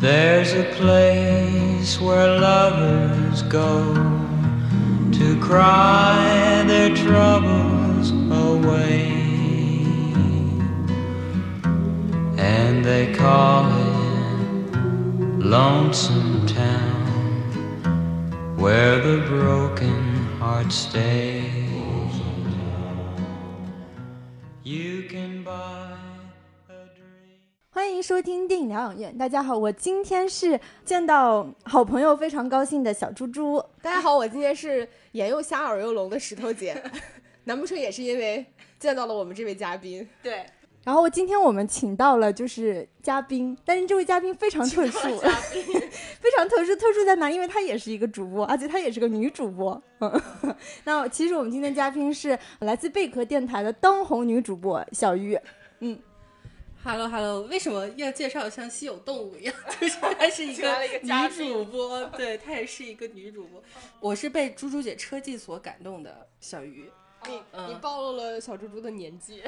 There's a place where lovers go to cry their troubles away. And they call it Lonesome where the broken heart stays. You can buy a dream. 欢迎收听电影疗养院。大家好，我今天是见到好朋友，非常高兴的小猪猪。大家好，我今天是眼又瞎耳又聋的石头姐，难不成也是因为见到了我们这位嘉宾？对。然后今天我们请到了就是嘉宾，但是这位嘉宾非常特殊，非常特殊。特殊在哪？因为她也是一个主播，而且她也是个女主播。嗯，那其实我们今天嘉宾是来自贝壳电台的当红女主播小鱼。嗯，Hello Hello，为什么要介绍像稀有动物一样？就是她是一个女主播，对她也是一个女主播。我是被猪猪姐车技所感动的小鱼，你嗯你暴露了小猪猪的年纪，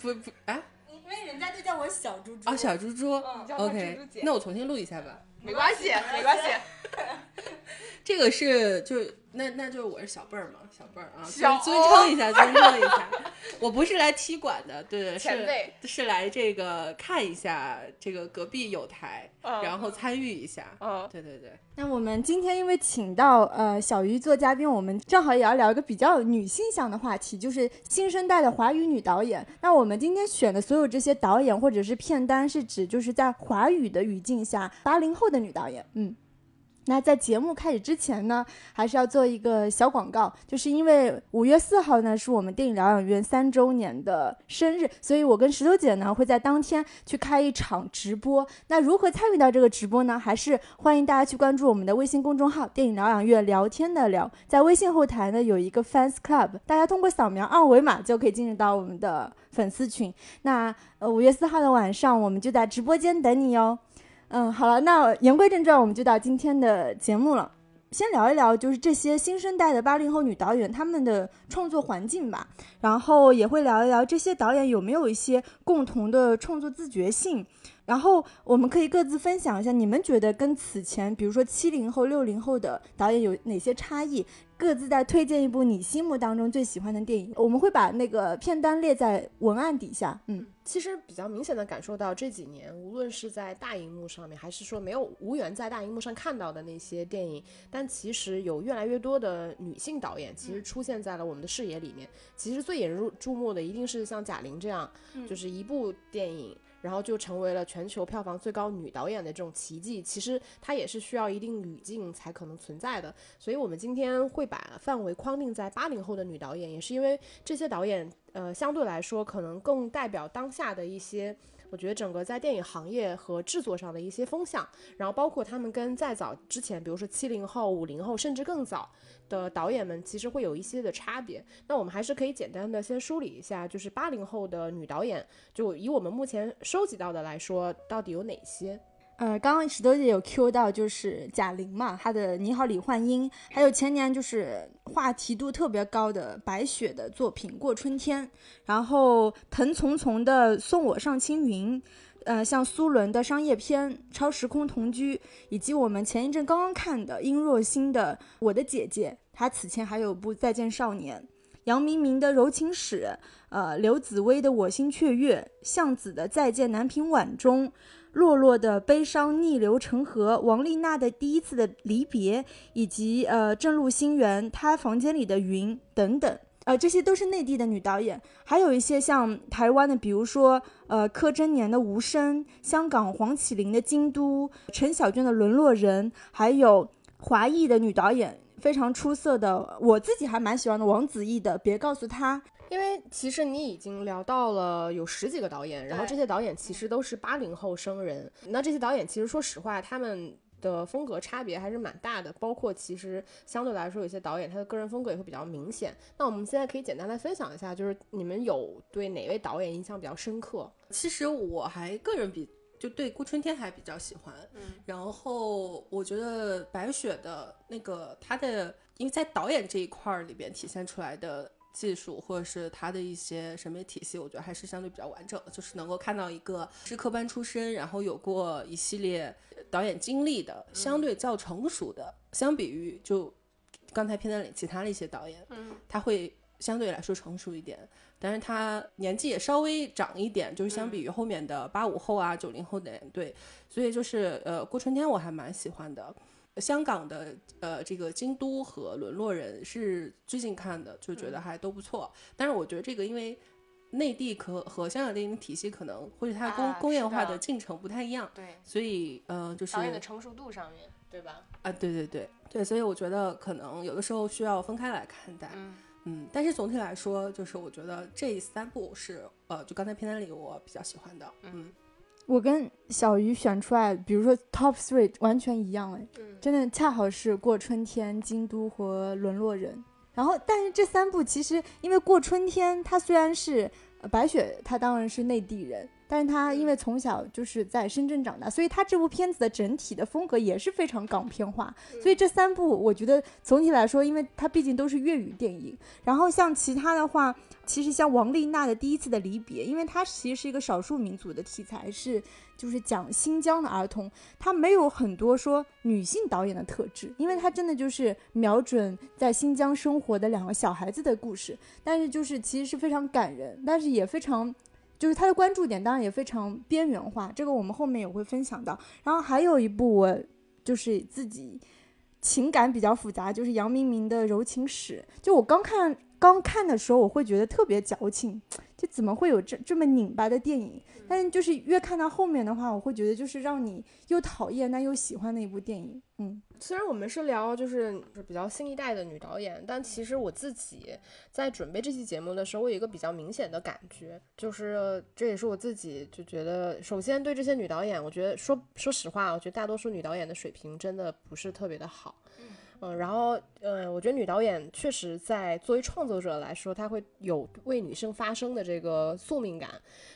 不不啊因为人家就叫我小猪猪啊小猪猪，OK，那我重新录一下吧。没关系，没关系。这个是就那那就是我是小辈儿嘛，小辈儿啊，尊小尊称一下，尊称一下。我不是来踢馆的，对对，前辈是是来这个看一下这个隔壁有台，嗯然后参与一下。嗯，对对对，那我们今天因为请到呃小鱼做嘉宾，我们正好也要聊一个比较女性向的话题，就是新生代的华语女导演。那我们今天选的所有这些导演或者是片单，是指就是在华语的语境下，八零后的女导演。嗯。那在节目开始之前呢，还是要做一个小广告，就是因为五月四号呢是我们电影疗养院三周年的生日，所以我跟石头姐呢会在当天去开一场直播。那如何参与到这个直播呢？还是欢迎大家去关注我们的微信公众号“电影疗养院聊天的聊”，在微信后台呢有一个 fans club，大家通过扫描二维码就可以进入到我们的粉丝群。那呃五月四号的晚上，我们就在直播间等你哦。嗯，好了，那言归正传，我们就到今天的节目了。先聊一聊，就是这些新生代的八零后女导演她们的创作环境吧，然后也会聊一聊这些导演有没有一些共同的创作自觉性，然后我们可以各自分享一下，你们觉得跟此前，比如说七零后、六零后的导演有哪些差异？各自再推荐一部你心目当中最喜欢的电影，我们会把那个片单列在文案底下。嗯，其实比较明显的感受到这几年，无论是在大荧幕上面，还是说没有无缘在大荧幕上看到的那些电影，但其实有越来越多的女性导演其实出现在了我们的视野里面。其实最引人注目的一定是像贾玲这样，就是一部电影。然后就成为了全球票房最高女导演的这种奇迹，其实它也是需要一定语境才可能存在的。所以我们今天会把范围框定在八零后的女导演，也是因为这些导演，呃，相对来说可能更代表当下的一些，我觉得整个在电影行业和制作上的一些风向，然后包括他们跟再早之前，比如说七零后、五零后，甚至更早的导演们，其实会有一些的差别。那我们还是可以简单的先梳理一下，就是八零后的女导演，就以我们目前收集到的来说，到底有哪些？呃，刚刚石头姐有 Q 到，就是贾玲嘛，她的《你好，李焕英》，还有前年就是话题度特别高的白雪的作品《过春天》，然后藤丛丛的《送我上青云》，呃，像苏伦的商业片《超时空同居》，以及我们前一阵刚刚看的殷若欣的《我的姐姐》，她此前还有部《再见少年》。杨明明的《柔情史》，呃，刘紫薇的《我心雀跃》，向子的《再见南屏晚钟》，洛洛的悲伤逆流成河，王丽娜的第一次的离别，以及呃正路星源她房间里的云等等。呃，这些都是内地的女导演，还有一些像台湾的，比如说呃柯震年的《无声》，香港黄绮玲的《京都》，陈小娟的《沦落人》，还有华裔的女导演非常出色的，我自己还蛮喜欢的王子异的《别告诉他》。因为其实你已经聊到了有十几个导演，然后这些导演其实都是八零后生人。那这些导演其实说实话，他们的风格差别还是蛮大的，包括其实相对来说有些导演他的个人风格也会比较明显。那我们现在可以简单来分享一下，就是你们有对哪位导演印象比较深刻？其实我还个人比就对顾春天还比较喜欢。嗯，然后我觉得白雪的那个她的，因为在导演这一块儿里边体现出来的技术，或者是他的一些审美体系，我觉得还是相对比较完整的，就是能够看到一个是科班出身，然后有过一系列导演经历的，相对较成熟的，相比于就刚才片段里其他的一些导演，嗯，他会相对来说成熟一点。但是他年纪也稍微长一点，就是相比于后面的八五后啊、九零后的人，对，所以就是呃，郭春天我还蛮喜欢的。香港的呃这个京都和沦落人是最近看的，就觉得还都不错。但是我觉得这个因为内地可和香港电影体系可能或者它工、啊工业化的进程不太一样，对，所以呃就是导演的成熟度上面，对吧？啊对对对对，所以我觉得可能有的时候需要分开来看待。嗯嗯，但是总体来说，就是我觉得这三部是呃，就刚才片单里我比较喜欢的。嗯，我跟小鱼选出来，比如说 top three 完全一样，哎，嗯真的恰好是过春天、京都和沦落人。然后，但是这三部其实因为过春天，它虽然是、呃白雪，她当然是内地人，但是她因为从小就是在深圳长大，所以她这部片子的整体的风格也是非常港片化。所以这三部我觉得总体来说，因为它毕竟都是粤语电影，然后像其他的话，其实像王丽娜的《第一次的离别》，因为它其实是一个少数民族的题材，是就是讲新疆的儿童，它没有很多说女性导演的特质，因为它真的就是瞄准在新疆生活的两个小孩子的故事，但是就是其实是非常感人，但是也非常。就是他的关注点当然也非常边缘化，这个我们后面也会分享到。然后还有一部我就是自己情感比较复杂，就是杨明明的《柔情史》。就我刚看刚看的时候，我会觉得特别矫情，就怎么会有这这么拧巴的电影？但是就是越看到后面的话，我会觉得就是让你又讨厌但又喜欢的一部电影。嗯，虽然我们是聊就是比较新一代的女导演，但其实我自己在准备这期节目的时候，我有一个比较明显的感觉，就是这也是我自己就觉得，首先对这些女导演，我觉得说说实话，我觉得大多数女导演的水平真的不是特别的好。嗯，嗯然后呃，我觉得女导演确实在作为创作者来说，她会有为女性发声的这个宿命感。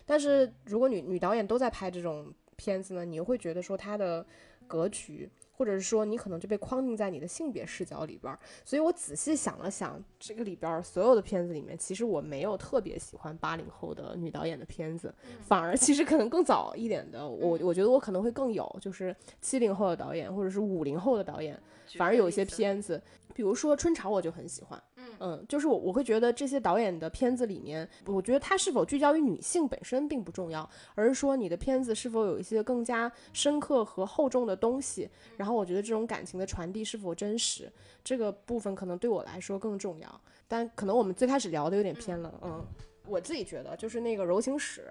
但是如果女女导演都在拍这种片子呢，你又会觉得说她的格局，或者是说你可能就被框定在你的性别视角里边儿。所以我仔细想了想，这个里边儿所有的片子里面，其实我没有特别喜欢八零后的女导演的片子，反而其实可能更早一点的，我我觉得我可能会更有，就是七零后的导演或者是五零后的导演，反而有一些片子，比如说《春潮》，我就很喜欢。嗯就是我我会觉得这些导演的片子里面，我觉得他是否聚焦于女性本身并不重要，而是说你的片子是否有一些更加深刻和厚重的东西，然后我觉得这种感情的传递是否真实，这个部分可能对我来说更重要。但可能我们最开始聊的有点偏了，嗯，我自己觉得就是那个柔情史。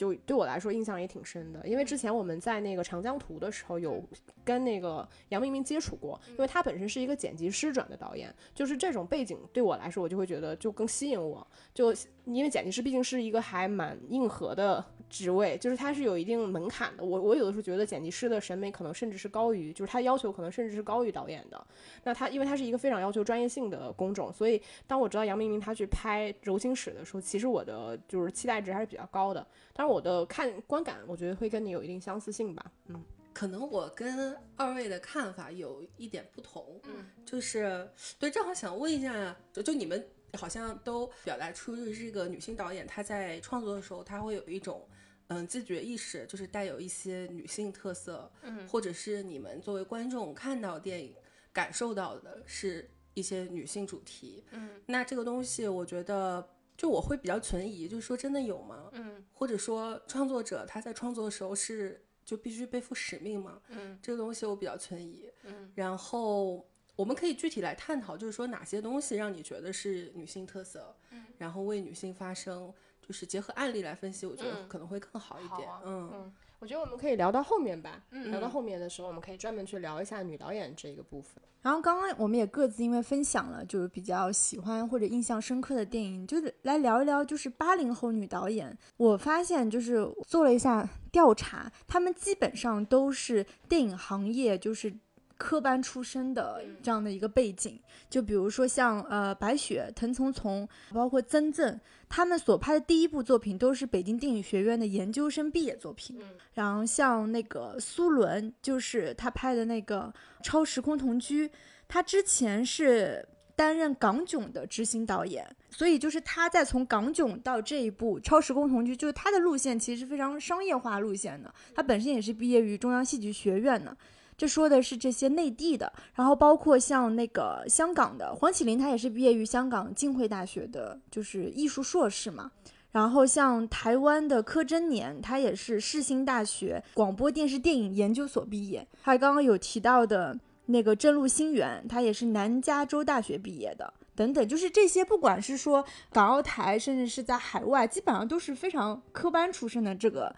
就对我来说印象也挺深的，因为之前我们在那个长江图的时候有跟那个杨明明接触过，因为他本身是一个剪辑师转的导演，就是这种背景对我来说，我就会觉得就更吸引我。就因为剪辑师毕竟是一个还蛮硬核的职位，就是它是有一定门槛的。我我有的时候觉得剪辑师的审美可能甚至是高于，就是他要求可能甚至是高于导演的。那他因为他是一个非常要求专业性的工种，所以当我知道杨明明他去拍《柔情史》的时候，其实我的就是期待值还是比较高的。当然我的看观感，我觉得会跟你有一定相似性吧。嗯，可能我跟二位的看法有一点不同，嗯，就是对，正好想问一下，就就你们好像都表达出就是这个女性导演她在创作的时候，她会有一种嗯自觉意识，就是带有一些女性特色，嗯或者是你们作为观众看到电影感受到的是一些女性主题，嗯，那这个东西我觉得。就我会比较存疑，就是说真的有吗？嗯，或者说创作者他在创作的时候是就必须背负使命吗？嗯，这个东西我比较存疑。嗯，然后我们可以具体来探讨，就是说哪些东西让你觉得是女性特色，嗯，然后为女性发声，就是结合案例来分析，我觉得嗯可能会更好一点。嗯嗯，我觉得我们可以聊到后面吧。嗯聊到后面的时候，我们可以专门去聊一下女导演这个部分。然后刚刚我们也各自因为分享了就是比较喜欢或者印象深刻的电影，就是来聊一聊就是八零后女导演。我发现就是做了一下调查，她们基本上都是电影行业就是科班出身的这样的一个背景。就比如说像呃白雪、藤丛丛，包括曾正，他们所拍的第一部作品都是北京电影学院的研究生毕业作品。然后像那个苏伦，就是他拍的那个《超时空同居》，他之前是。担任港囧的执行导演，所以就是他在从港囧到这一部《超时空同居》，就是他的路线其实是非常商业化路线的。他本身也是毕业于中央戏剧学院的，这说的是这些内地的，然后包括像那个香港的黄启林，他也是毕业于香港浸会大学的，就是艺术硕士嘛。然后像台湾的柯真年，他也是世新大学广播电视电影研究所毕业。还有刚刚有提到的。那个郑路新源，他也是南加州大学毕业的，等等，就是这些，不管是说港澳台，甚至是在海外，基本上都是非常科班出身的这个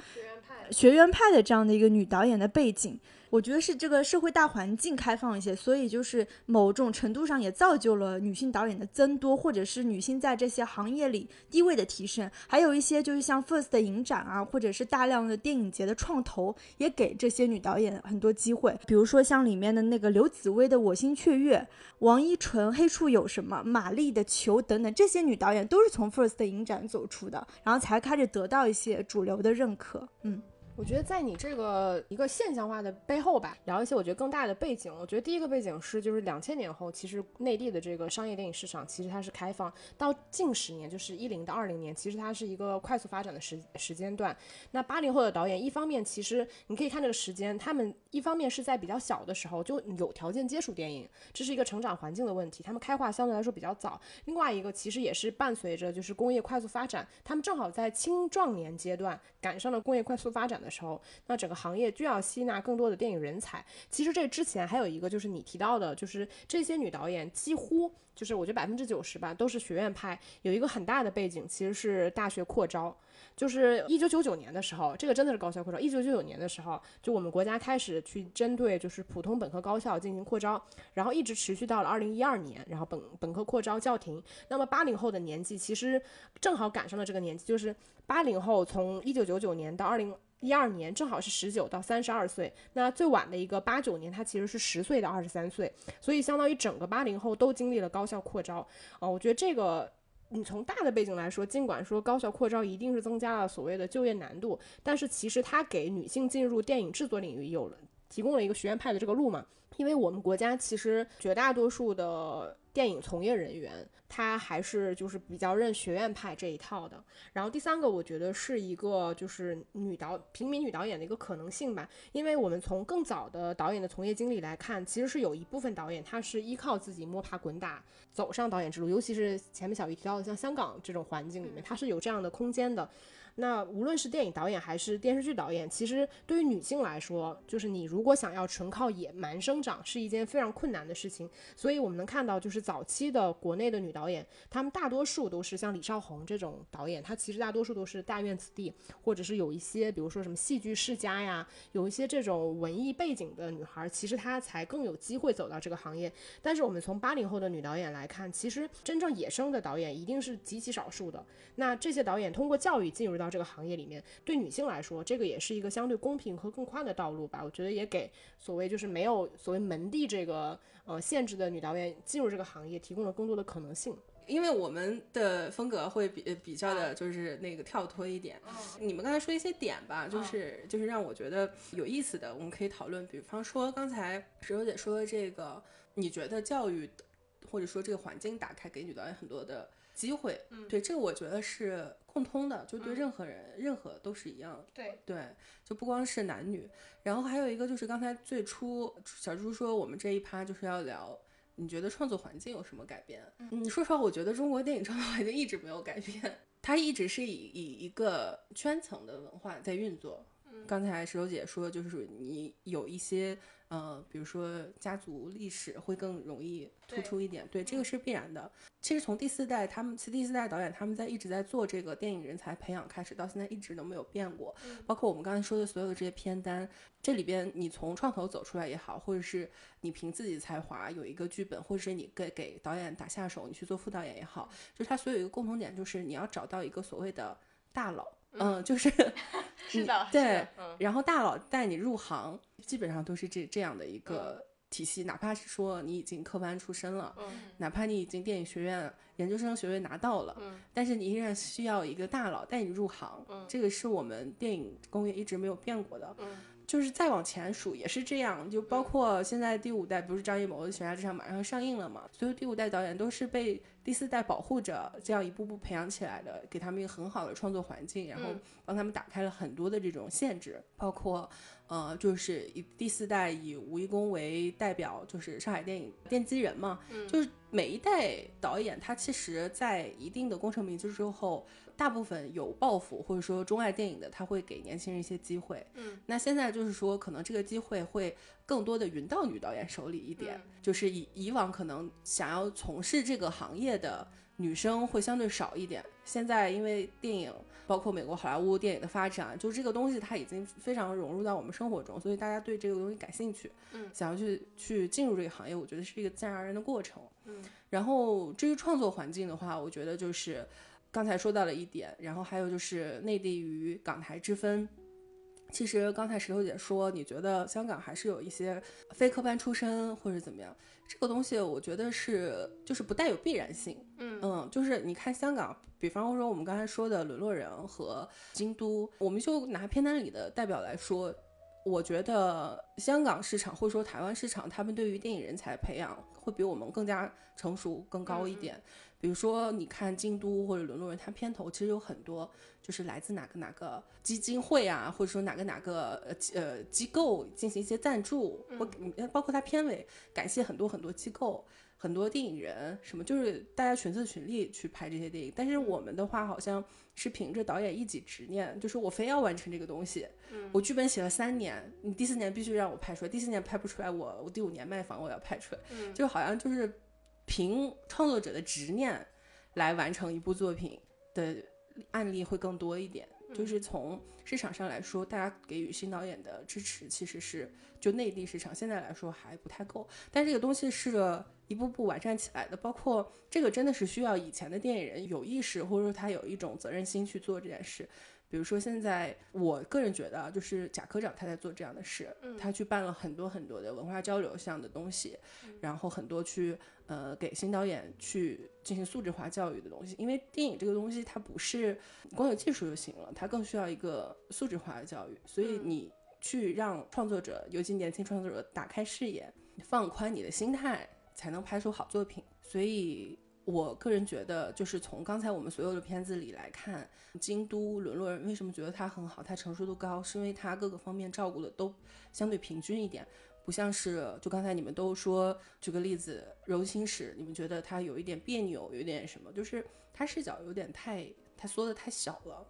学院派的这样的一个女导演的背景。我觉得是这个社会大环境开放一些，所以就是某种程度上也造就了女性导演的增多，或者是女性在这些行业里地位的提升。还有一些就是像 FIRST 的影展啊，或者是大量的电影节的创投，也给这些女导演很多机会。比如说像里面的那个刘紫薇的《我心雀跃》，王一纯《黑处有什么》，马丽的《球》等等，这些女导演都是从 FIRST 的影展走出的，然后才开始得到一些主流的认可。嗯。我觉得在你这个一个现象化的背后吧，聊一些我觉得更大的背景。我觉得第一个背景是，就是两千年后，其实内地的这个商业电影市场其实它是开放，到近十年，就是一零到二零年，其实它是一个快速发展的时时间段。那八零后的导演，一方面其实你可以看这个时间，他们一方面是在比较小的时候就有条件接触电影，这是一个成长环境的问题，他们开化相对来说比较早。另外一个其实也是伴随着就是工业快速发展，他们正好在青壮年阶段赶上了工业快速发展。的时候，那整个行业就要吸纳更多的电影人才。其实这之前还有一个，就是你提到的，就是这些女导演几乎就是我觉得百分之九十吧，都是学院派。有一个很大的背景，其实是大学扩招。就是一九九九年的时候，这个真的是高校扩招。一九九九年的时候，就我们国家开始去针对就是普通本科高校进行扩招，然后一直持续到了二零一二年，然后本本科扩招叫停。那么八零后的年纪其实正好赶上了这个年纪，就是八零后从一九九九年到二零。一二年正好是十九到三十二岁，那最晚的一个八九年，他其实是十岁到二十三岁，所以相当于整个八零后都经历了高校扩招啊。我觉得这个，你从大的背景来说，尽管说高校扩招一定是增加了所谓的就业难度，但是其实它给女性进入电影制作领域有了提供了一个学院派的这个路嘛。因为我们国家其实绝大多数的电影从业人员，他还是就是比较认学院派这一套的。然后第三个，我觉得是一个就是女导平民女导演的一个可能性吧。因为我们从更早的导演的从业经历来看，其实是有一部分导演他是依靠自己摸爬滚打走上导演之路，尤其是前面小鱼提到的像香港这种环境里面，他是有这样的空间的。那无论是电影导演还是电视剧导演，其实对于女性来说，就是你如果想要纯靠野蛮生长，是一件非常困难的事情。所以我们能看到，就是早期的国内的女导演，她们大多数都是像李少红这种导演，她其实大多数都是大院子弟，或者是有一些，比如说什么戏剧世家呀，有一些这种文艺背景的女孩，其实她才更有机会走到这个行业。但是我们从八零后的女导演来看，其实真正野生的导演一定是极其少数的。那这些导演通过教育进入到这个行业里面，对女性来说，这个也是一个相对公平和更宽的道路吧。我觉得也给所谓就是没有所谓门第这个呃限制的女导演进入这个行业提供了更多的可能性。因为我们的风格会比比较的就是那个跳脱一点。你们刚才说一些点吧，就是就是让我觉得有意思的，我们可以讨论。比方说刚才石榴姐说的这个，你觉得教育或者说这个环境打开给女导演很多的。机会，嗯对这个我觉得是共通的，就对任何人，任何都是一样。对对，就不光是男女。然后还有一个就是刚才最初小猪说我们这一趴就是要聊，你觉得创作环境有什么改变？你说实话，我觉得中国电影创作环境一直没有改变，它一直是以以一个圈层的文化在运作。嗯刚才石头姐说，就是你有一些。呃，比如说家族历史会更容易突出一点，对，这个是必然的。其实从第四代，他们其第四代导演他们在一直在做这个电影人才培养开始，到现在一直都没有变过。包括我们刚才说的所有的这些片单，这里边你从创投走出来也好，或者是你凭自己的才华有一个剧本，或者是你给给导演打下手，你去做副导演也好，就是它所有一个共同点，就是你要找到一个所谓的大佬。嗯，就是 是的，对，然后大佬带你入行，基本上都是这这样的一个体系，哪怕是说你已经科班出身了，嗯。哪怕你已经电影学院研究生学位拿到了，嗯但是你依然需要一个大佬带你入行，嗯。这个是我们电影工业一直没有变过的。嗯就是再往前数也是这样，就包括现在第五代，不是张艺谋的《悬崖之上》马上上映了嘛？所有第五代导演都是被第四代保护着，这样一步步培养起来的，给他们一个很好的创作环境，然后嗯帮他们打开了很多的这种限制，包括呃，就是以第四代以吴一公为代表，就是上海电影奠基人嘛，嗯就是每一代导演他其实在一定的功成名就之后，大部分有抱负或者说钟爱电影的，他会给年轻人一些机会。嗯，那现在就是说，可能这个机会会更多的匀到女导演手里一点，嗯就是以以往可能想要从事这个行业的女生会相对少一点。现在因为电影，包括美国好莱坞电影的发展，就这个东西它已经非常融入到我们生活中，所以大家对这个东西感兴趣，嗯想要去去进入这个行业，我觉得是一个自然而然的过程。嗯然后至于创作环境的话，我觉得就是刚才说到了一点，然后还有就是内地与港台之分。其实刚才石头姐说，你觉得香港还是有一些非科班出身或者怎么样，这个东西我觉得是就是不带有必然性。嗯嗯，就是你看香港，比方说我们刚才说的《沦落人》和京都，我们就拿片单里的代表来说，我觉得香港市场或者说台湾市场，他们对于电影人才培养会比我们更加成熟、更高一点。比如说，你看京都或者《沦落人》，它片头其实有很多就是来自哪个哪个基金会啊，或者说哪个哪个呃呃机构进行一些赞助，或嗯包括它片尾感谢很多很多机构。很多电影人什么，就是大家群策群力去拍这些电影。但是我们的话，好像是凭着导演一己执念，就是我非要完成这个东西。我剧本写了三年，你第四年必须让我拍出来，第四年拍不出来，我我第五年卖房我要拍出来，就好像就是凭创作者的执念来完成一部作品的案例会更多一点。就是从市场上来说，大家给予新导演的支持其实是就内地市场现在来说还不太够，但这个东西是一步步完善起来的。包括这个真的是需要以前的电影人有意识，或者说他有一种责任心去做这件事。比如说现在，我个人觉得啊，就是贾科长他在做这样的事，他去办了很多很多的文化交流项的东西，然后很多去呃给新导演去进行素质化教育的东西。因为电影这个东西它不是光有技术就行了，它更需要一个素质化的教育。所以你去让创作者，尤其年轻创作者打开视野，放宽你的心态，才能拍出好作品。所以。我个人觉得，就是从刚才我们所有的片子里来看，《京都沦落人》为什么觉得他很好，他成熟度高，是因为他各个方面照顾的都相对平均一点，不像是就刚才你们都说，举个例子，《柔情史》，你们觉得他有一点别扭，有点什么，就是他视角有点太，他缩的太小了。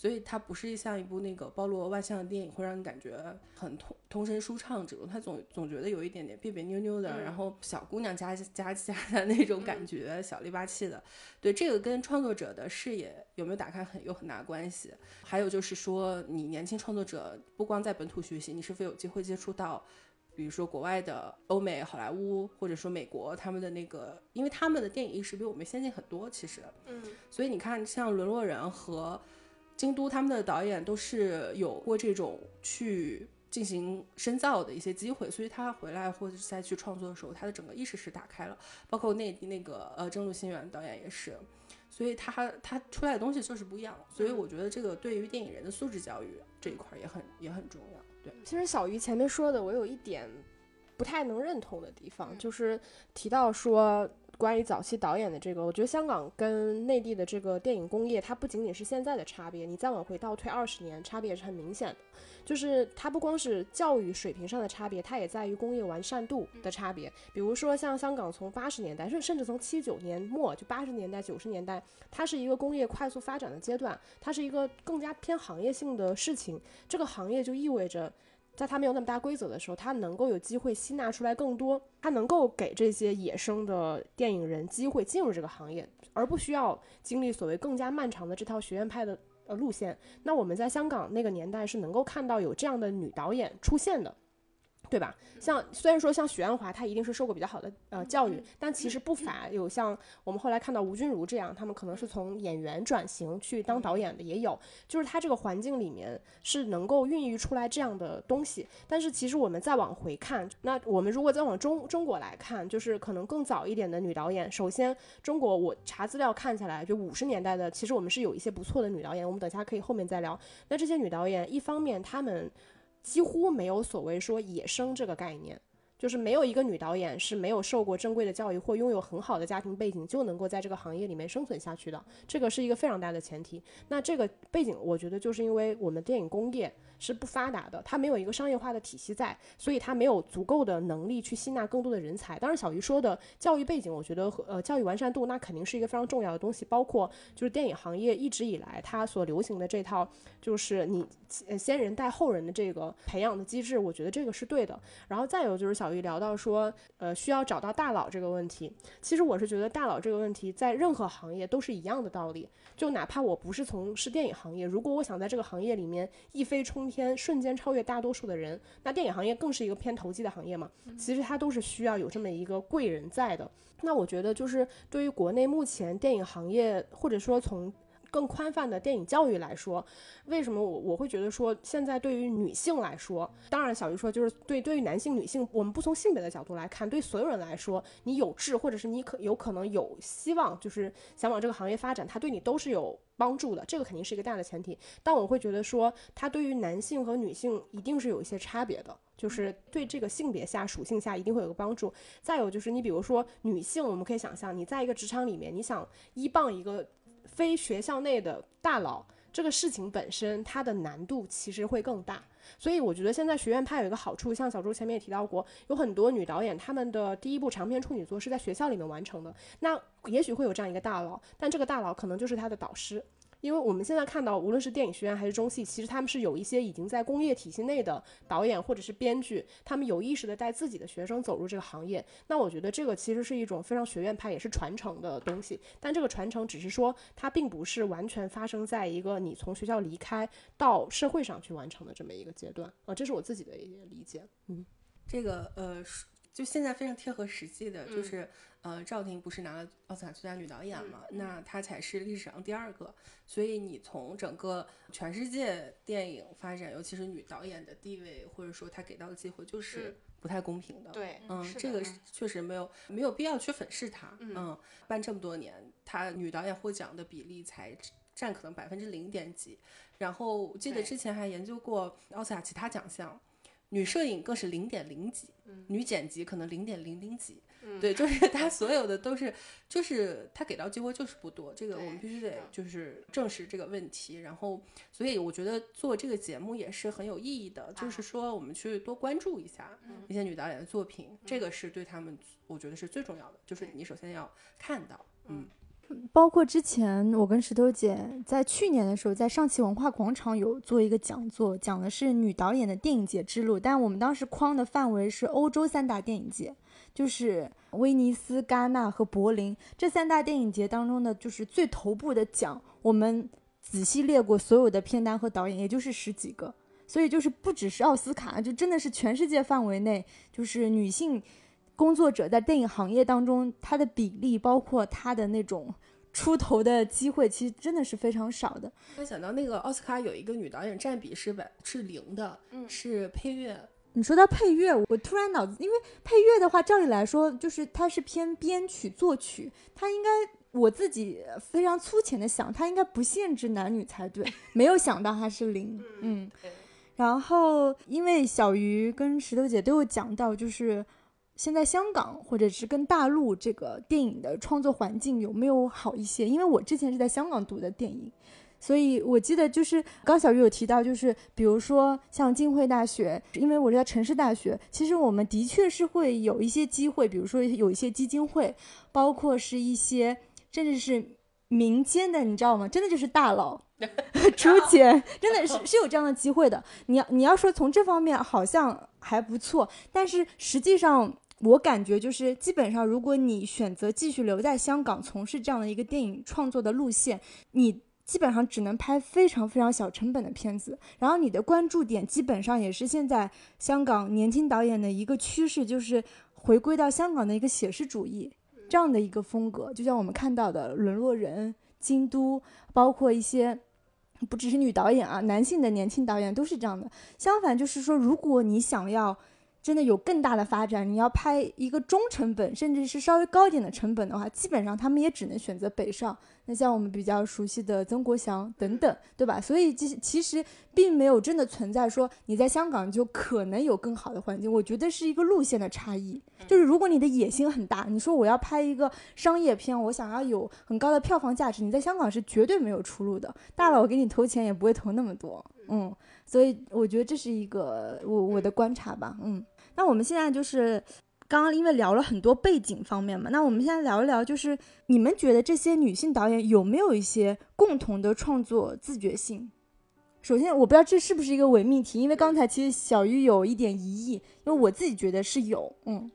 所以它不是像一部那个包罗万象的电影，会让你感觉很通通身舒畅这种。它总总觉得有一点点别别扭扭的，然后小姑娘家家家的那种感觉，小里八气的。对，这个跟创作者的视野有没有打开很有很大关系。还有就是说，你年轻创作者不光在本土学习，你是否有机会接触到？比如说国外的欧美好莱坞，或者说美国他们的那个，因为他们的电影意识比我们先进很多，其实，嗯，所以你看，像《沦落人》和京都他们的导演都是有过这种去进行深造的一些机会，所以他回来或者是再去创作的时候，他的整个意识是打开了。包括内地那个呃正路新源导演也是，所以他他出来的东西就是不一样。所以我觉得这个对于电影人的素质教育这一块也很也很重要。对，其实小鱼前面说的，我有一点不太能认同的地方，就是提到说关于早期导演的这个，我觉得香港跟内地的这个电影工业，它不仅仅是现在的差别，你再往回倒退二十年，差别也是很明显的。就是它不光是教育水平上的差别，它也在于工业完善度的差别。比如说像香港从八十年代，甚甚至从七九年末就八十年代、九十年代，它是一个工业快速发展的阶段，它是一个更加偏行业性的事情。这个行业就意味着。在他没有那么大规则的时候，他能够有机会吸纳出来更多，他能够给这些野生的电影人机会进入这个行业，而不需要经历所谓更加漫长的这套学院派的呃路线。那我们在香港那个年代是能够看到有这样的女导演出现的。对吧？像虽然说像许鞍华，他一定是受过比较好的呃教育，但其实不乏有像我们后来看到吴君如这样，他们可能是从演员转型去当导演的也有，就是他这个环境里面是能够孕育出来这样的东西。但是其实我们再往回看，那我们如果再往中中国来看，就是可能更早一点的女导演，首先中国我查资料看下来，就五十年代的，其实我们是有一些不错的女导演，我们等下可以后面再聊。那这些女导演，一方面她们几乎没有所谓说野生这个概念，就是没有一个女导演是没有受过正规的教育或拥有很好的家庭背景就能够在这个行业里面生存下去的，这个是一个非常大的前提。那这个背景，我觉得就是因为我们电影工业是不发达的，它没有一个商业化的体系在，所以它没有足够的能力去吸纳更多的人才。当然，小鱼说的教育背景，我觉得和呃教育完善度那肯定是一个非常重要的东西，包括就是电影行业一直以来它所流行的这套，就是你先人带后人的这个培养的机制，我觉得这个是对的。然后再有就是小鱼聊到说，呃，需要找到大佬这个问题，其实我是觉得大佬这个问题在任何行业都是一样的道理。就哪怕我不是从事电影行业，如果我想在这个行业里面一飞冲天，瞬间超越大多数的人，那电影行业更是一个偏投机的行业嘛。其实它都是需要有这么一个贵人在的。那我觉得就是对于国内目前电影行业，或者说从更宽泛的电影教育来说，为什么我我会觉得说现在对于女性来说，当然小鱼说就是对对于男性女性，我们不从性别的角度来看，对所有人来说，你有志或者是你可有可能有希望，就是想往这个行业发展，它对你都是有帮助的，这个肯定是一个大的前提。但我会觉得说，它对于男性和女性一定是有一些差别的，就是对这个性别下属性下一定会有个帮助。再有就是你比如说女性，我们可以想象你在一个职场里面，你想依傍一个非学校内的大佬，这个事情本身它的难度其实会更大。所以我觉得现在学院派有一个好处，像小朱前面也提到过，有很多女导演她们的第一部长篇处女作是在学校里面完成的。那也许会有这样一个大佬，但这个大佬可能就是她的导师。因为我们现在看到，无论是电影学院还是中戏，其实他们是有一些已经在工业体系内的导演或者是编剧，他们有意识的带自己的学生走入这个行业。那我觉得这个其实是一种非常学院派，也是传承的东西。但这个传承只是说，它并不是完全发生在一个你从学校离开到社会上去完成的这么一个阶段啊，这是我自己的一个理解。嗯，这个呃，是就现在非常贴合实际的，就嗯是、呃，赵婷不是拿了奥斯卡最佳女导演嘛？那她才是历史上第二个。所以你从整个全世界电影发展，尤其是女导演的地位，或者说她给到的机会，就是不太公平的。对嗯，这个是确实没有没有必要去粉饰她。嗯，办这么多年，她女导演获奖的比例才占可能百分之零点几。然后我记得之前还研究过奥斯卡其他奖项，女摄影更是零点零几，女剪辑可能零点零零几。对，就是她所有的都是，就是她给到机会就是不多，这个我们必须得就是正视这个问题。然后，所以我觉得做这个节目也是很有意义的，就是说我们去多关注一下一些女导演的作品，这个是对他们我觉得是最重要的，就是你首先要看到，嗯。包括之前我跟石头姐在去年的时候，在上汽文化广场有做一个讲座，讲的是女导演的电影节之路，但我们当时框的范围是欧洲三大电影节，就是威尼斯、戛纳和柏林。这三大电影节当中的就是最头部的奖，我们仔细列过所有的片单和导演，也就是十几个，所以就是不只是奥斯卡，就真的是全世界范围内，就是女性工作者在电影行业当中，他的比例，包括他的那种出头的机会，其实真的是非常少的。没想到那个奥斯卡有一个女导演占比是百是零的，是配乐。你说到配乐，我突然脑子，因为配乐的话，照理来说，就是它是偏编曲作曲，它应该我自己非常粗浅的想，它应该不限制男女才对，没有想到它是零，嗯。然后，因为小鱼跟石头姐都有讲到，就是现在香港或者是跟大陆这个电影的创作环境有没有好一些？因为我之前是在香港读的电影，所以我记得就是刚小鱼有提到，就是比如说像浸会大学，因为我是在城市大学，其实我们的确是会有一些机会，比如说有一些基金会，包括是一些甚至是民间的，你知道吗？真的就是大佬 出钱，真的是是有这样的机会的。你要你要说从这方面好像还不错，但是实际上。我感觉就是，基本上，如果你选择继续留在香港从事这样的一个电影创作的路线，你基本上只能拍非常非常小成本的片子，然后你的关注点基本上也是现在香港年轻导演的一个趋势，就是回归到香港的一个写实主义这样的一个风格，就像我们看到的《沦落人》、京都，包括一些。不只是女导演啊，男性的年轻导演都是这样的。相反，就是说，如果你想要真的有更大的发展，你要拍一个中成本，甚至是稍微高一点的成本的话，基本上他们也只能选择北上。那像我们比较熟悉的曾国祥等等，对吧？所以其其实并没有真的存在说你在香港就可能有更好的环境。我觉得是一个路线的差异。就是如果你的野心很大，你说我要拍一个商业片，我想要有很高的票房价值，你在香港是绝对没有出路的。大佬给你投钱也不会投那么多。嗯，所以我觉得这是一个我我的观察吧。嗯，那我们现在就是。刚刚因为聊了很多背景方面嘛，那我们现在聊一聊，就是你们觉得这些女性导演有没有一些共同的创作自觉性？首先，我不知道这是不是一个伪命题，因为刚才其实小鱼有一点疑义，因为我自己觉得是有。嗯，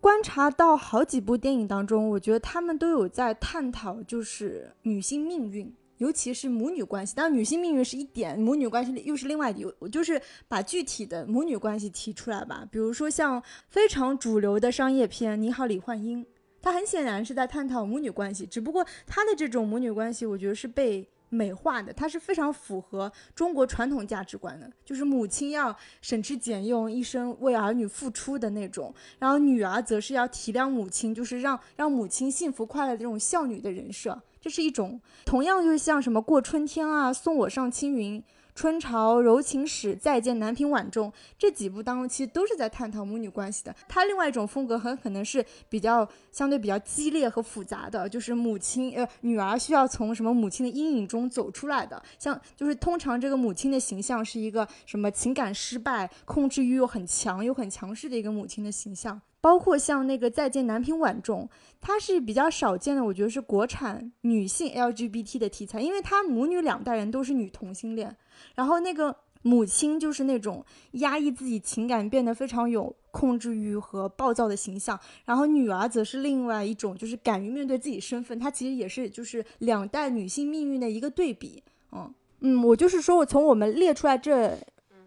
观察到好几部电影当中，我觉得他们都有在探讨，就是女性命运。尤其是母女关系，当然女性命运是一点，母女关系又是另外一我就是把具体的母女关系提出来吧。比如说像非常主流的商业片《你好，李焕英》，它很显然是在探讨母女关系，只不过它的这种母女关系，我觉得是被美化的，它是非常符合中国传统价值观的，就是母亲要省吃俭用，一生为儿女付出的那种，然后女儿则是要体谅母亲，就是让让母亲幸福快乐的这种孝女的人设。这是一种，同样就是像什么过春天啊，送我上青云，春潮柔情史，再见南屏晚钟这几部当中，其实都是在探讨母女关系的。它另外一种风格很可能是比较相对比较激烈和复杂的，就是母亲呃女儿需要从什么母亲的阴影中走出来的。像就是通常这个母亲的形象是一个什么情感失败、控制欲又很强又很强势的一个母亲的形象。包括像那个《再见南屏晚钟》，它是比较少见的，我觉得是国产女性 LGBT 的题材，因为她母女两代人都是女同性恋，然后那个母亲就是那种压抑自己情感、变得非常有控制欲和暴躁的形象，然后女儿则是另外一种，就是敢于面对自己身份，她其实也是就是两代女性命运的一个对比。嗯嗯，我就是说我从我们列出来这。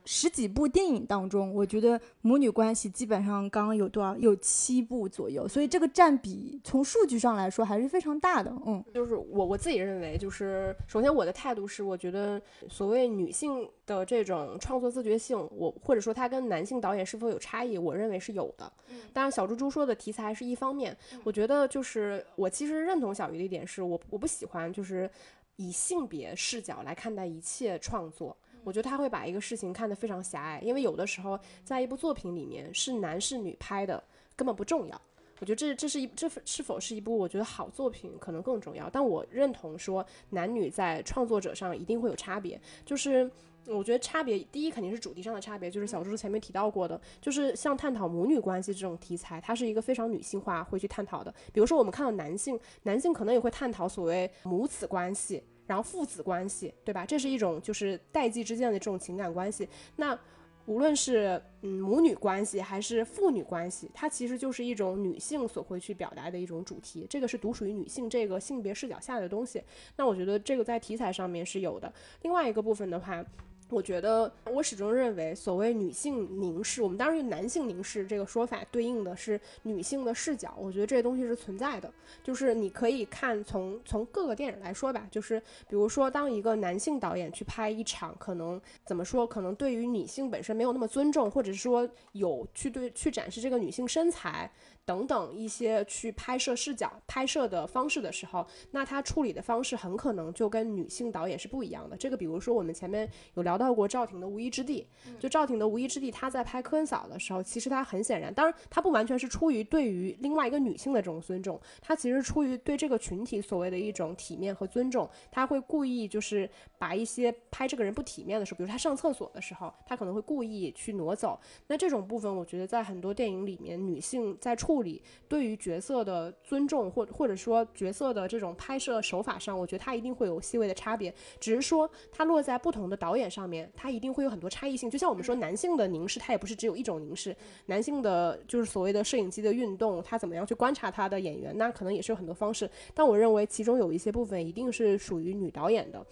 十几部电影当中，我觉得母女关系基本上刚刚有多少？有七部左右，所以这个占比从数据上来说还是非常大的。嗯，就是我我自己认为，就是首先我的态度是，我觉得所谓女性的这种创作自觉性，我或者说她跟男性导演是否有差异，我认为是有的。当然，小猪猪说的题材是一方面，我觉得就是我其实认同小鱼的一点是，我我不喜欢就是以性别视角来看待一切创作。我觉得他会把一个事情看得非常狭隘，因为有的时候在一部作品里面是男是女拍的根本不重要。我觉得这这是一这是否是一部我觉得好作品可能更重要。但我认同说男女在创作者上一定会有差别。就是我觉得差别第一肯定是主题上的差别，就是小猪前面提到过的，就是像探讨母女关系这种题材，它是一个非常女性化会去探讨的。比如说我们看到男性，男性可能也会探讨所谓母子关系。然后父子关系，对吧？这是一种就是代际之间的这种情感关系。那无论是嗯母女关系还是父女关系，它其实就是一种女性所会去表达的一种主题。这个是独属于女性这个性别视角下的东西。那我觉得这个在题材上面是有的。另外一个部分的话。我觉得，我始终认为，所谓女性凝视，我们当然用男性凝视这个说法对应的是女性的视角。我觉得这些东西是存在的，就是你可以看从从各个电影来说吧，就是比如说，当一个男性导演去拍一场，可能怎么说，可能对于女性本身没有那么尊重，或者是说有去对去展示这个女性身材。等等一些去拍摄视角、拍摄的方式的时候，那他处理的方式很可能就跟女性导演是不一样的。这个，比如说我们前面有聊到过赵婷的《无依之地》，就赵婷的《无依之地》，她在拍科恩嫂的时候，其实她很显然，当然她不完全是出于对于另外一个女性的这种尊重，她其实出于对这个群体所谓的一种体面和尊重，她会故意就是把一些拍这个人不体面的时候，比如她上厕所的时候，她可能会故意去挪走。那这种部分，我觉得在很多电影里面，女性在处处理，对于角色的尊重，或或者说角色的这种拍摄手法上，我觉得它一定会有细微的差别。只是说它落在不同的导演上面，它一定会有很多差异性。就像我们说男性的凝视，它也不是只有一种凝视，男性的就是所谓的摄影机的运动，他怎么样去观察他的演员，那可能也是有很多方式。但我认为其中有一些部分一定是属于女导演的。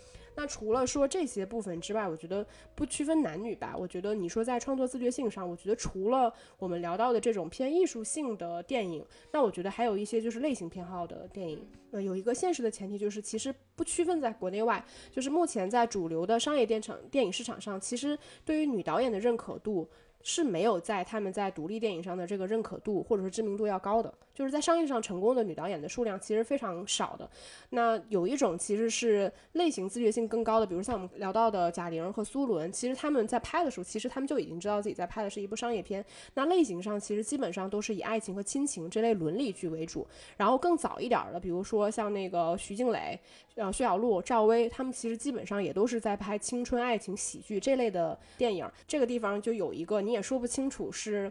那除了说这些部分之外，我觉得不区分男女吧。我觉得你说在创作自觉性上，我觉得除了我们聊到的这种偏艺术性的电影，那我觉得还有一些就是类型偏好的电影。呃，有一个现实的前提就是，其实不区分在国内外，就是目前在主流的商业电场电影市场上，其实对于女导演的认可度。是没有在他们在独立电影上的这个认可度或者是知名度要高的，就是在商业上成功的女导演的数量其实非常少的。那有一种其实是类型自觉性更高的，比如像我们聊到的贾玲和苏伦，其实他们在拍的时候，其实他们就已经知道自己在拍的是一部商业片。那类型上其实基本上都是以爱情和亲情这类伦理剧为主。然后更早一点的，比如说像那个徐静蕾。呃，薛晓璐、赵薇，他们其实基本上也都是在拍青春爱情喜剧这类的电影。这个地方就有一个你也说不清楚是，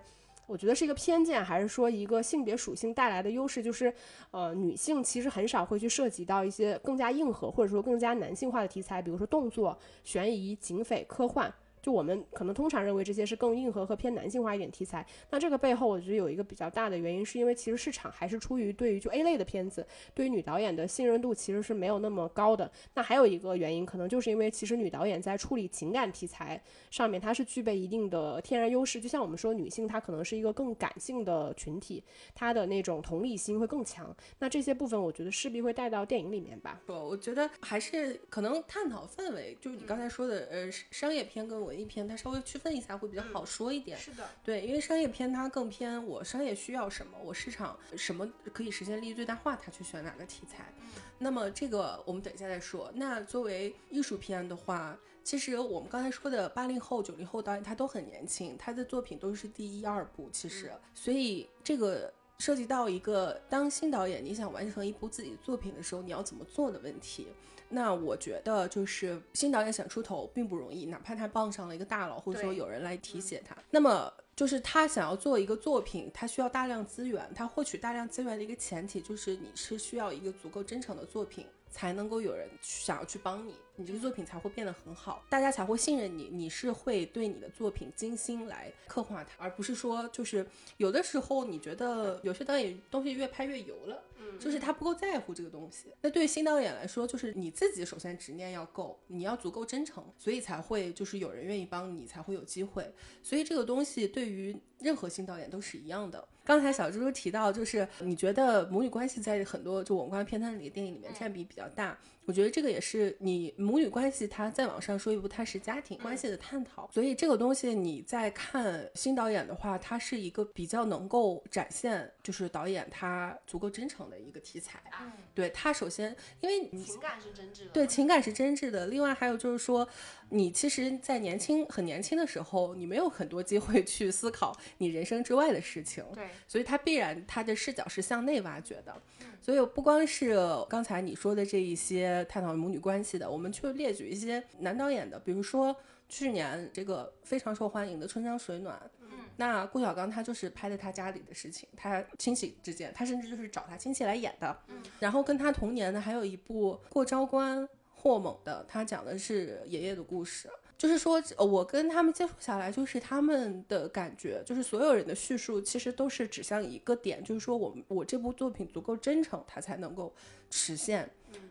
我觉得是一个偏见，还是说一个性别属性带来的优势，就是呃，女性其实很少会去涉及到一些更加硬核或者说更加男性化的题材，比如说动作、悬疑、警匪、科幻。就我们可能通常认为这些是更硬核和偏男性化一点题材，那这个背后我觉得有一个比较大的原因，是因为其实市场还是出于对于就 A 类的片子，对于女导演的信任度其实是没有那么高的。那还有一个原因，可能就是因为其实女导演在处理情感题材上面，她是具备一定的天然优势。就像我们说女性，她可能是一个更感性的群体，她的那种同理心会更强。那这些部分我觉得势必会带到电影里面吧。我我觉得还是可能探讨氛围，就是你刚才说的，呃，商业片跟我。文艺片它稍微区分一下会比较好说一点，是的，对，因为商业片它更偏我商业需要什么，我市场什么可以实现利益最大化，它去选哪个题材。那么这个我们等一下再说。那作为艺术片的话，其实我们刚才说的八零后、九零后导演他都很年轻，他的作品都是第一二部，其实，所以这个涉及到一个当新导演你想完成一部自己的作品的时候，你要怎么做的问题。那我觉得就是新导演想出头并不容易，哪怕他傍上了一个大佬，或者说有人来提携他。那么就是他想要做一个作品，他需要大量资源。他获取大量资源的一个前提就是你是需要一个足够真诚的作品，才能够有人想要去帮你。你这个作品才会变得很好，大家才会信任你。你是会对你的作品精心来刻画它，而不是说就是有的时候你觉得有些导演东西越拍越油了，嗯，就是他不够在乎这个东西。那对于新导演来说，就是你自己首先执念要够，你要足够真诚，所以才会就是有人愿意帮你，才会有机会。所以这个东西对于任何新导演都是一样的。刚才小猪猪提到，就是你觉得母女关系在很多就我们刚才片段里的电影里面占比比较大。我觉得这个也是你母女关系，它再往上说一步，它是家庭关系的探讨。所以这个东西你在看新导演的话，它是一个比较能够展现，就是导演他足够真诚的一个题材。嗯，对他首先，因为情感是真挚的，对情感是真挚的。另外还有就是说，你其实，在年轻很年轻的时候，你没有很多机会去思考你人生之外的事情。对，所以他必然他的视角是向内挖掘的。所以不光是刚才你说的这一些探讨母女关系的，我们去列举一些男导演的，比如说去年这个非常受欢迎的《春江水暖》，嗯，那顾晓刚他就是拍的他家里的事情，他亲戚之间，他甚至就是找他亲戚来演的，嗯，然后跟他同年的还有一部《过昭关》，霍猛的，他讲的是爷爷的故事。就是说，我跟他们接触下来，就是他们的感觉，就是所有人的叙述其实都是指向一个点，就是说我我这部作品足够真诚，它才能够实现。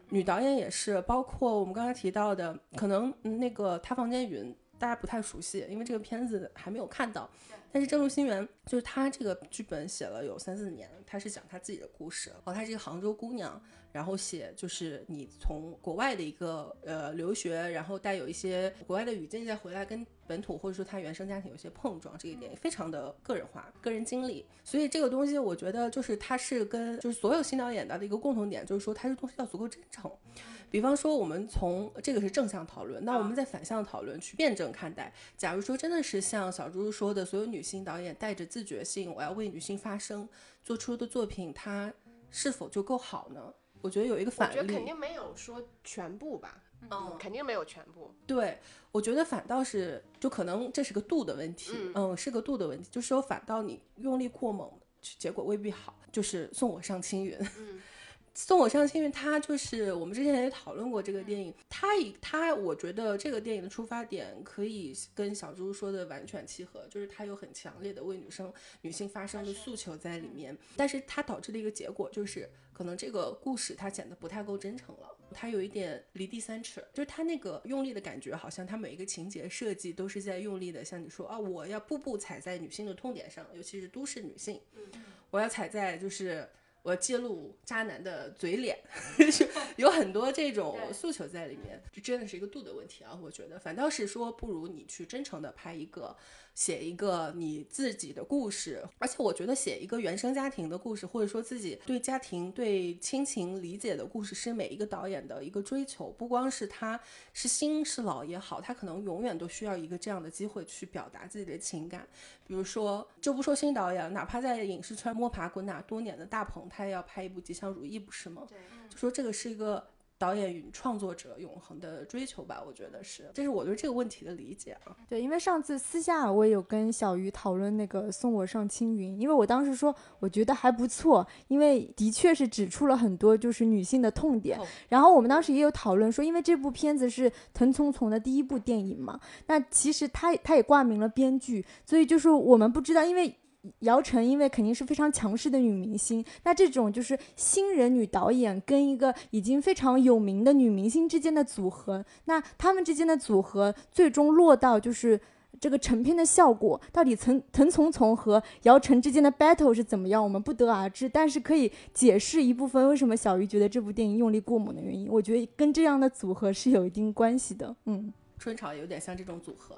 女导演也是，包括我们刚才提到的，可能那个他房间云大家不太熟悉，因为这个片子还没有看到。但是《正路心缘》就是他这个剧本写了有三四年，他是讲他自己的故事。哦，她是一个杭州姑娘。然后写就是你从国外的一个呃留学，然后带有一些国外的语境再回来跟本土或者说他原生家庭有些碰撞，这一点非常的个人化、个人经历。所以这个东西我觉得就是它是跟就是所有新导演的一个共同点，就是说它这东西要足够真诚。比方说我们从这个是正向讨论，那我们在反向讨论去辩证看待。假如说真的是像小猪说的，所有女性导演带着自觉性，我要为女性发声，做出的作品它是否就够好呢？我觉得有一个反，我觉得肯定没有说全部吧，嗯，肯定没有全部。对，我觉得反倒是，就可能这是个度的问题，嗯，是个度的问题。就是说，反倒你用力过猛，结果未必好。就是送我上青云，嗯 送我上青云，它就是我们之前也讨论过这个电影，它以它我觉得这个电影的出发点可以跟小猪说的完全契合，就是它有很强烈的为女生女性发声的诉求在里面，但是它导致的一个结果就是，可能这个故事它显得不太够真诚了。它有一点离地三尺，就是它那个用力的感觉，好像它每一个情节设计都是在用力的，像你说啊，我要步步踩在女性的痛点上，尤其是都市女性，我要踩在就是我要揭露渣男的嘴脸，就是有很多这种诉求在里面，这真的是一个度的问题啊！我觉得反倒是说，不如你去真诚的拍一个，写一个你自己的故事，而且我觉得写一个原生家庭的故事，或者说自己对家庭、对亲情理解的故事，是每一个导演的一个追求，不光是他是新是老也好，他可能永远都需要一个这样的机会去表达自己的情感。比如说，就不说新导演，哪怕在影视圈摸爬滚打多年的大鹏，他也要拍一部《吉祥如意》，不是吗？就说这个是一个导演与创作者永恒的追求吧，我觉得是，这是我对这个问题的理解啊。对，因为上次私下我也有跟小鱼讨论那个《送我上青云》，因为我当时说我觉得还不错，因为的确是指出了很多就是女性的痛点痛。然后我们当时也有讨论说，因为这部片子是藤丛丛的第一部电影嘛，那其实他他也挂名了编剧，所以就是我们不知道，因为。姚晨因为肯定是非常强势的女明星，那这种就是新人女导演跟一个已经非常有名的女明星之间的组合，那他们之间的组合最终落到就是这个成片的效果，到底藤藤丛丛和姚晨之间的 battle 是怎么样，我们不得而知。但是可以解释一部分为什么小鱼觉得这部电影用力过猛的原因，我觉得跟这样的组合是有一定关系的。嗯，春潮有点像这种组合。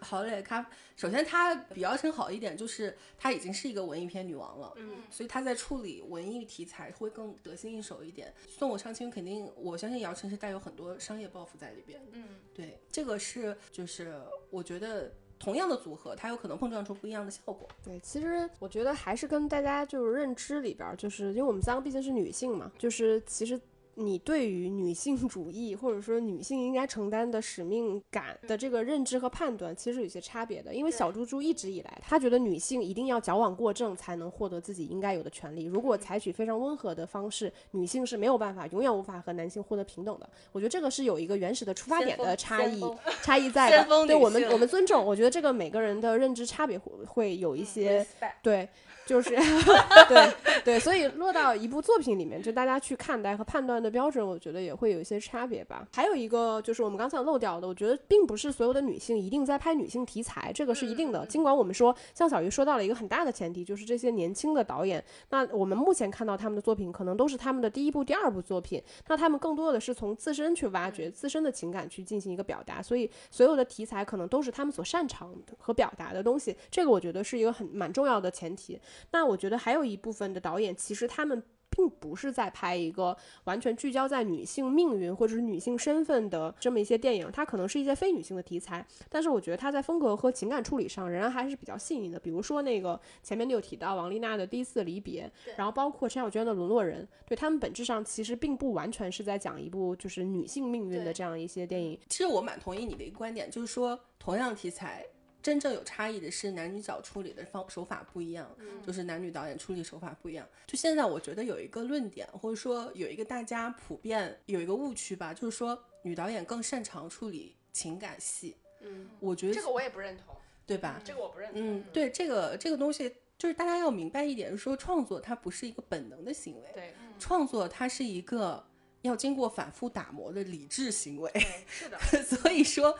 嗯，郝蕾她首先她比姚晨好一点，就是她已经是一个文艺片女王了，嗯，所以她在处理文艺题材会更得心应手一点。送我上青云肯定，我相信姚晨是带有很多商业抱负在里边，嗯，对，这个是就是我觉得同样的组合，它有可能碰撞出不一样的效果。对，其实我觉得还是跟大家就是认知里边儿，就是因为我们三个毕竟是女性嘛，就是其实。你对于女性 主义或者说女性应该承担的使命感的这个认知和判断，其实有些差别的。因为小猪猪一直以来，他觉得女性一定要矫枉过正才能获得自己应该有的权利。如果采取非常温和的方式，女性是没有办法，永远无法和男性获得平等的。我觉得这个是有一个原始的出发点的差异，差异在的。对我们，我们尊重。我觉得这个每个人的认知差别会会有一些。对，就是 对对，所以落到一部作品里面，就大家去看待和判断的标准，我觉得也会有一些差别吧。还有一个就是我们刚才漏掉的，我觉得并不是所有的女性一定在拍女性题材，这个是一定的。尽管我们说，像小鱼说到了一个很大的前提，就是这些年轻的导演，那我们目前看到他们的作品，可能都是他们的第一部、第二部作品，那他们更多的是从自身去挖掘自身的情感去进行一个表达，所以所有的题材可能都是他们所擅长的和表达的东西。这个我觉得是一个很蛮重要的前提。那我觉得还有一部分的导演，其实他们并不是在拍一个完全聚焦在女性命运或者是女性身份的这么一些电影，它可能是一些非女性的题材，但是我觉得它在风格和情感处理上仍然还是比较细腻的。比如说那个前面你有提到王丽娜的《第一次离别》，然后包括陈小娟的《沦落人》，对他们本质上其实并不完全是在讲一部就是女性命运的这样一些电影。其实我蛮同意你的一个观点，就是说同样题材。真正有差异的是男女角处理的方手法不一样，就是男女导演处理手法不一样。就现在我觉得有一个论点，或者说有一个大家普遍有一个误区吧，就是说女导演更擅长处理情感戏。嗯，我觉得这个我也不认同，对吧？这个我不认同嗯，对这个这个东西，就是大家要明白一点，说创作它不是一个本能的行为，对，创作它是一个要经过反复打磨的理智行为。是的，所以说，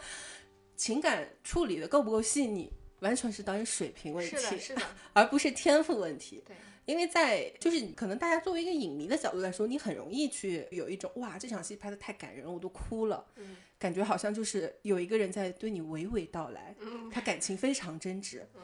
情感处理的够不够细腻，完全是导演水平问题，是的，而不是天赋问题。对，因为在就是可能大家作为一个影迷的角度来说，你很容易去有一种哇，这场戏拍的太感人了，我都哭了，嗯感觉好像就是有一个人在对你娓娓道来，嗯他感情非常真挚。嗯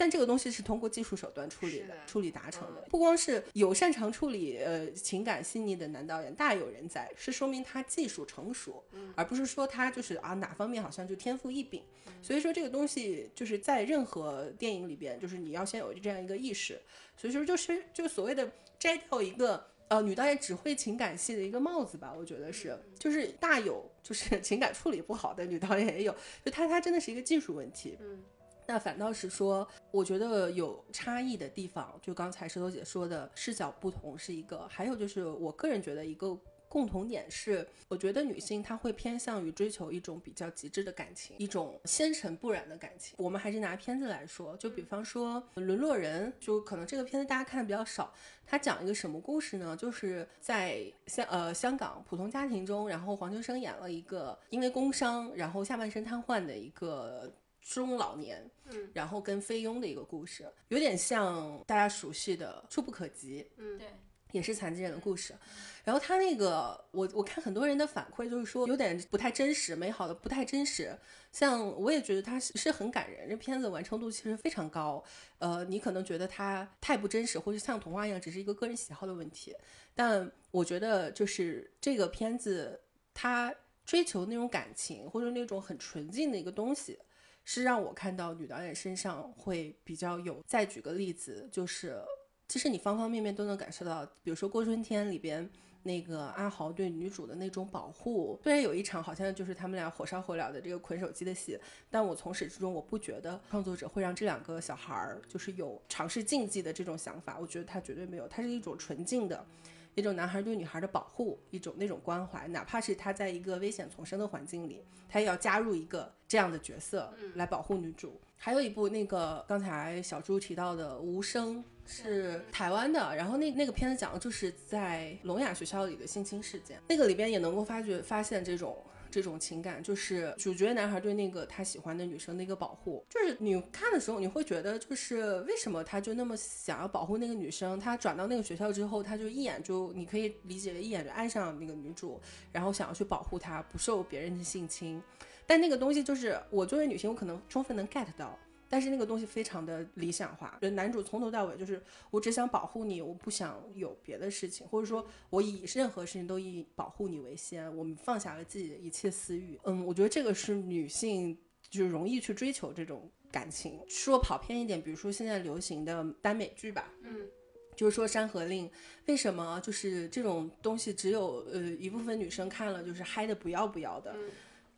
但这个东西是通过技术手段处理的处理达成的。不光是有擅长处理呃情感细腻的男导演大有人在，是说明他技术成熟，嗯而不是说他就是啊哪方面好像就天赋异禀。所以说这个东西就是在任何电影里边，就是你要先有这样一个意识。所以说就是就所谓的摘掉一个。呃，女导演只会情感戏的一个帽子吧，我觉得是，就是大有就是情感处理不好的女导演也有，就她她真的是一个技术问题。嗯，那反倒是说，我觉得有差异的地方，就刚才石头姐说的视角不同是一个，还有就是我个人觉得一个共同点是，我觉得女性她会偏向于追求一种比较极致的感情，一种纤尘不染的感情。我们还是拿片子来说，就比方说《沦落人》，就可能这个片子大家看的比较少。它讲一个什么故事呢？就是在香呃香港普通家庭中，然后黄秋生演了一个因为工伤，然后下半身瘫痪的一个中老年，嗯，然后跟菲佣的一个故事，有点像大家熟悉的《触不可及》，嗯对，也是残疾人的故事。然后他那个，我我看很多人的反馈就是说有点不太真实，美好的不太真实。像我也觉得他是是很感人，这片子完成度其实非常高。呃，你可能觉得它太不真实，或者像童话一样，只是一个个人喜好的问题。但我觉得就是这个片子，它追求那种感情或者那种很纯净的一个东西，是让我看到女导演身上会比较有。再举个例子，就是其实你方方面面都能感受到，比如说《过春天》里边。那个阿豪对女主的那种保护，虽然有一场好像就是他们俩火烧火燎的这个捆手机的戏，但我从始至终我不觉得创作者会让这两个小孩儿就是有尝试禁忌的这种想法，我觉得他绝对没有，它是一种纯净的。一种男孩对女孩的保护，一种那种关怀，哪怕是他在一个危险丛生的环境里，他也要加入一个这样的角色来保护女主。还有一部那个刚才小朱提到的《无声》，是台湾的，然后那那个片子讲的就是在聋哑学校里的性侵事件，那个里边也能够发觉发现这种。这种情感就是主角男孩对那个他喜欢的女生的一个保护，就是你看的时候你会觉得，就是为什么他就那么想要保护那个女生？他转到那个学校之后，他就一眼就你可以理解为一眼就爱上那个女主，然后想要去保护她不受别人的性侵。但那个东西就是我作为女性，我可能充分能 get 到。但是那个东西非常的理想化，就男主从头到尾就是我只想保护你，我不想有别的事情，或者说我以任何事情都以保护你为先，我们放下了自己的一切私欲。嗯，我觉得这个是女性就是容易去追求这种感情。说跑偏一点，比如说现在流行的耽美剧吧，嗯，就是说《山河令》，为什么就是这种东西只有呃一部分女生看了就是嗨的不要不要的？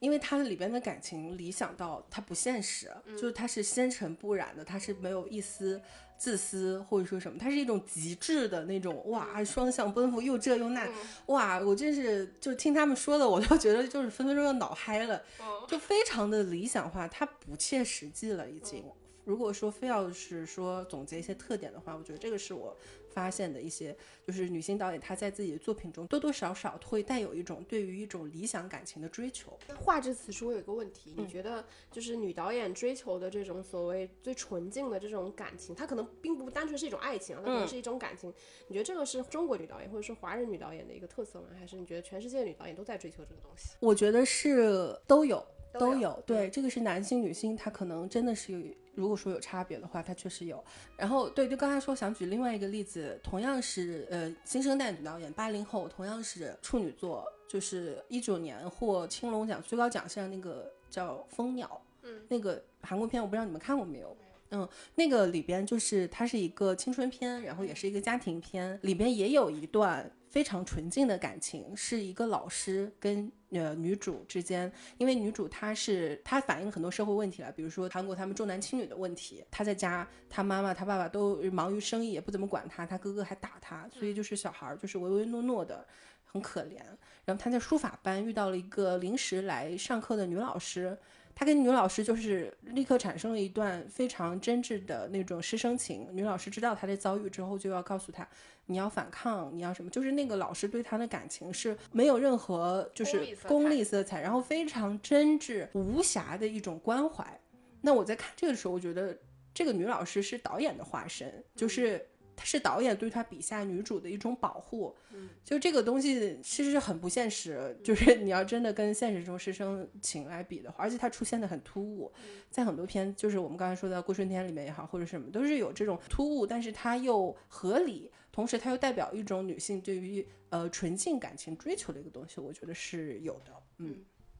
因为它里边的感情理想到它不现实，就是它是纤尘不染的，它是没有一丝自私或者说什么，它是一种极致的那种哇，双向奔赴又这又那，哇，我真是就听他们说的，我都觉得就是分分钟要脑嗨了，就非常的理想化，它不切实际了已经。如果说非要是说总结一些特点的话，我觉得这个是我发现的一些，就是女性导演她在自己的作品中多多少少会带有一种对于一种理想感情的追求。画至此处我有一个问题，嗯你觉得就是女导演追求的这种所谓最纯净的这种感情，它可能并不单纯是一种爱情，啊它可能嗯是一种感情。你觉得这个是中国女导演或者说华人女导演的一个特色吗？还是你觉得全世界女导演都在追求这个东西？我觉得是都有。都有，对，这个是男性、女性，他可能真的是有，如果说有差别的话，它确实有。然后，对，就刚才说想举另外一个例子，同样是呃新生代女导演，八零后，同样是处女座，就是一九年获青龙奖最高奖项那个叫《蜂鸟》，嗯，那个韩国片，我不知道你们看过没有？嗯，那个里边就是它是一个青春片，然后也是一个家庭片，里边也有一段非常纯净的感情，是一个老师跟呃女主之间，因为女主她是她反映很多社会问题了，比如说韩国他们重男轻女的问题，她在家，她妈妈她爸爸都忙于生意，也不怎么管她，她哥哥还打她，所以就是小孩儿就是唯唯诺诺的，很可怜。然后她在书法班遇到了一个临时来上课的女老师。她跟女老师就是立刻产生了一段非常真挚的那种师生情。女老师知道她的遭遇之后，就要告诉她，你要反抗，你要什么？就是那个老师对他的感情是没有任何就是功利色彩然后非常真挚无瑕的一种关怀。那我在看这个时候，我觉得这个女老师是导演的化身，就是她是导演对她笔下女主的一种保护。嗯，就这个东西其实很不现实，就是你要真的跟现实中师生情来比的话，而且它出现的很突兀，在很多片，就是我们刚才说的《过春天》里面也好，或者什么，都是有这种突兀，但是它又合理，同时它又代表一种女性对于呃纯净感情追求的一个东西，我觉得是有的。嗯，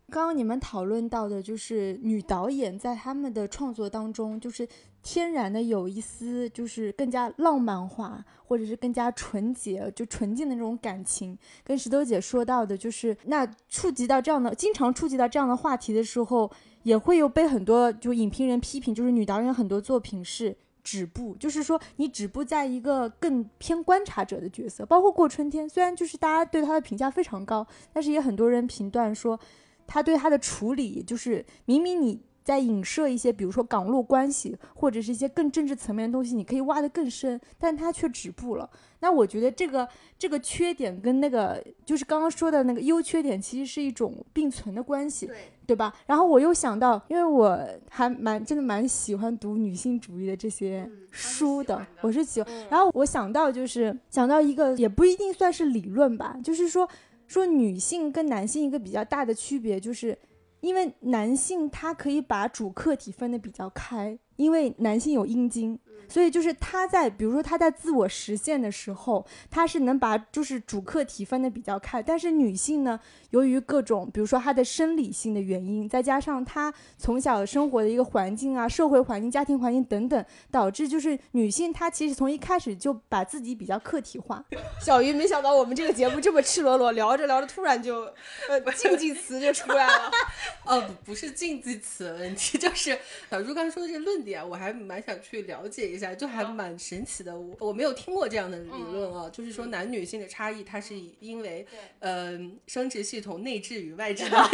刚刚你们讨论到的，就是女导演在他们的创作当中，就是天然的有一丝，就是更加浪漫化，或者是更加纯洁，就纯净的那种感情。跟石头姐说到的，就是那触及到这样的，经常触及到这样的话题的时候，也会有被很多就影评人批评，就是女导演很多作品是。止步，就是说你止步在一个更偏观察者的角色，包括过春天，虽然就是大家对他的评价非常高，但是也很多人评断说，他对他的处理，就是明明你在影射一些，比如说港陆关系，或者是一些更政治层面的东西，你可以挖得更深，但他却止步了。那我觉得这个这个缺点跟那个就是刚刚说的那个优缺点，其实是一种并存的关系，对对吧？然后我又想到，因为我还蛮真的蛮喜欢读女性主义的这些书的，我是喜欢。然后我想到就是想到一个也不一定算是理论吧，就是说说女性跟男性一个比较大的区别，就是因为男性他可以把主客体分得比较开，因为男性有阴茎。所以就是他在，比如说他在自我实现的时候，他是能把就是主客体分的比较开。但是女性呢，由于各种，比如说她的生理性的原因，再加上她从小生活的一个环境啊、社会环境、家庭环境等等，导致就是女性她其实从一开始就把自己比较客体化。小鱼，没想到我们这个节目这么赤裸裸，聊着聊着突然就，呃，禁忌词就出来了。哦，不不是禁忌词的问题，就是小猪刚才说的这个论点，我还蛮想去了解一下。就还蛮神奇的，我我没有听过这样的理论啊，就是说男女性的差异，它是因为呃生殖系统内置与外置的问题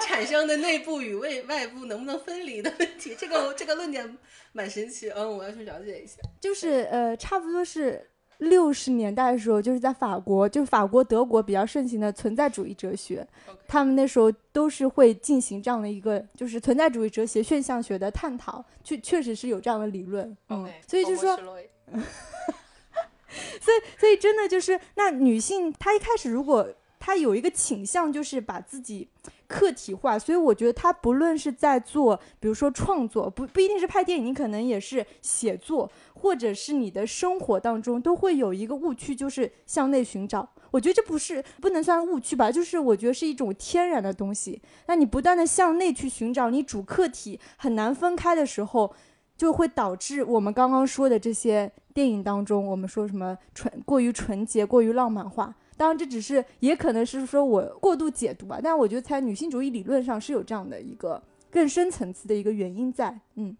产生的内部与外外部能不能分离的问题。这个这个论点蛮神奇，嗯，我要去了解一下。就是呃，差不多是六十年代的时候，就是在法国，就是法国、德国比较盛行的存在主义哲学，他们那时候都是会进行这样的一个，就是存在主义哲学现象学的探讨，确确实是有这样的理论，嗯，所以就说，所以所以真的就是，那女性她一开始如果他有一个倾向，就是把自己客体化，所以我觉得他不论是在做，比如说创作，不不一定是拍电影，你可能也是写作。或者是你的生活当中都会有一个误区，就是向内寻找。我觉得这不是不能算误区吧，就是我觉得是一种天然的东西。那你不断的向内去寻找，你主客体很难分开的时候，就会导致我们刚刚说的这些电影当中，我们说什么纯过于纯洁、过于浪漫化。当然，这只是也可能是说我过度解读吧。但我觉得在女性主义理论上是有这样的一个更深层次的一个原因在。嗯。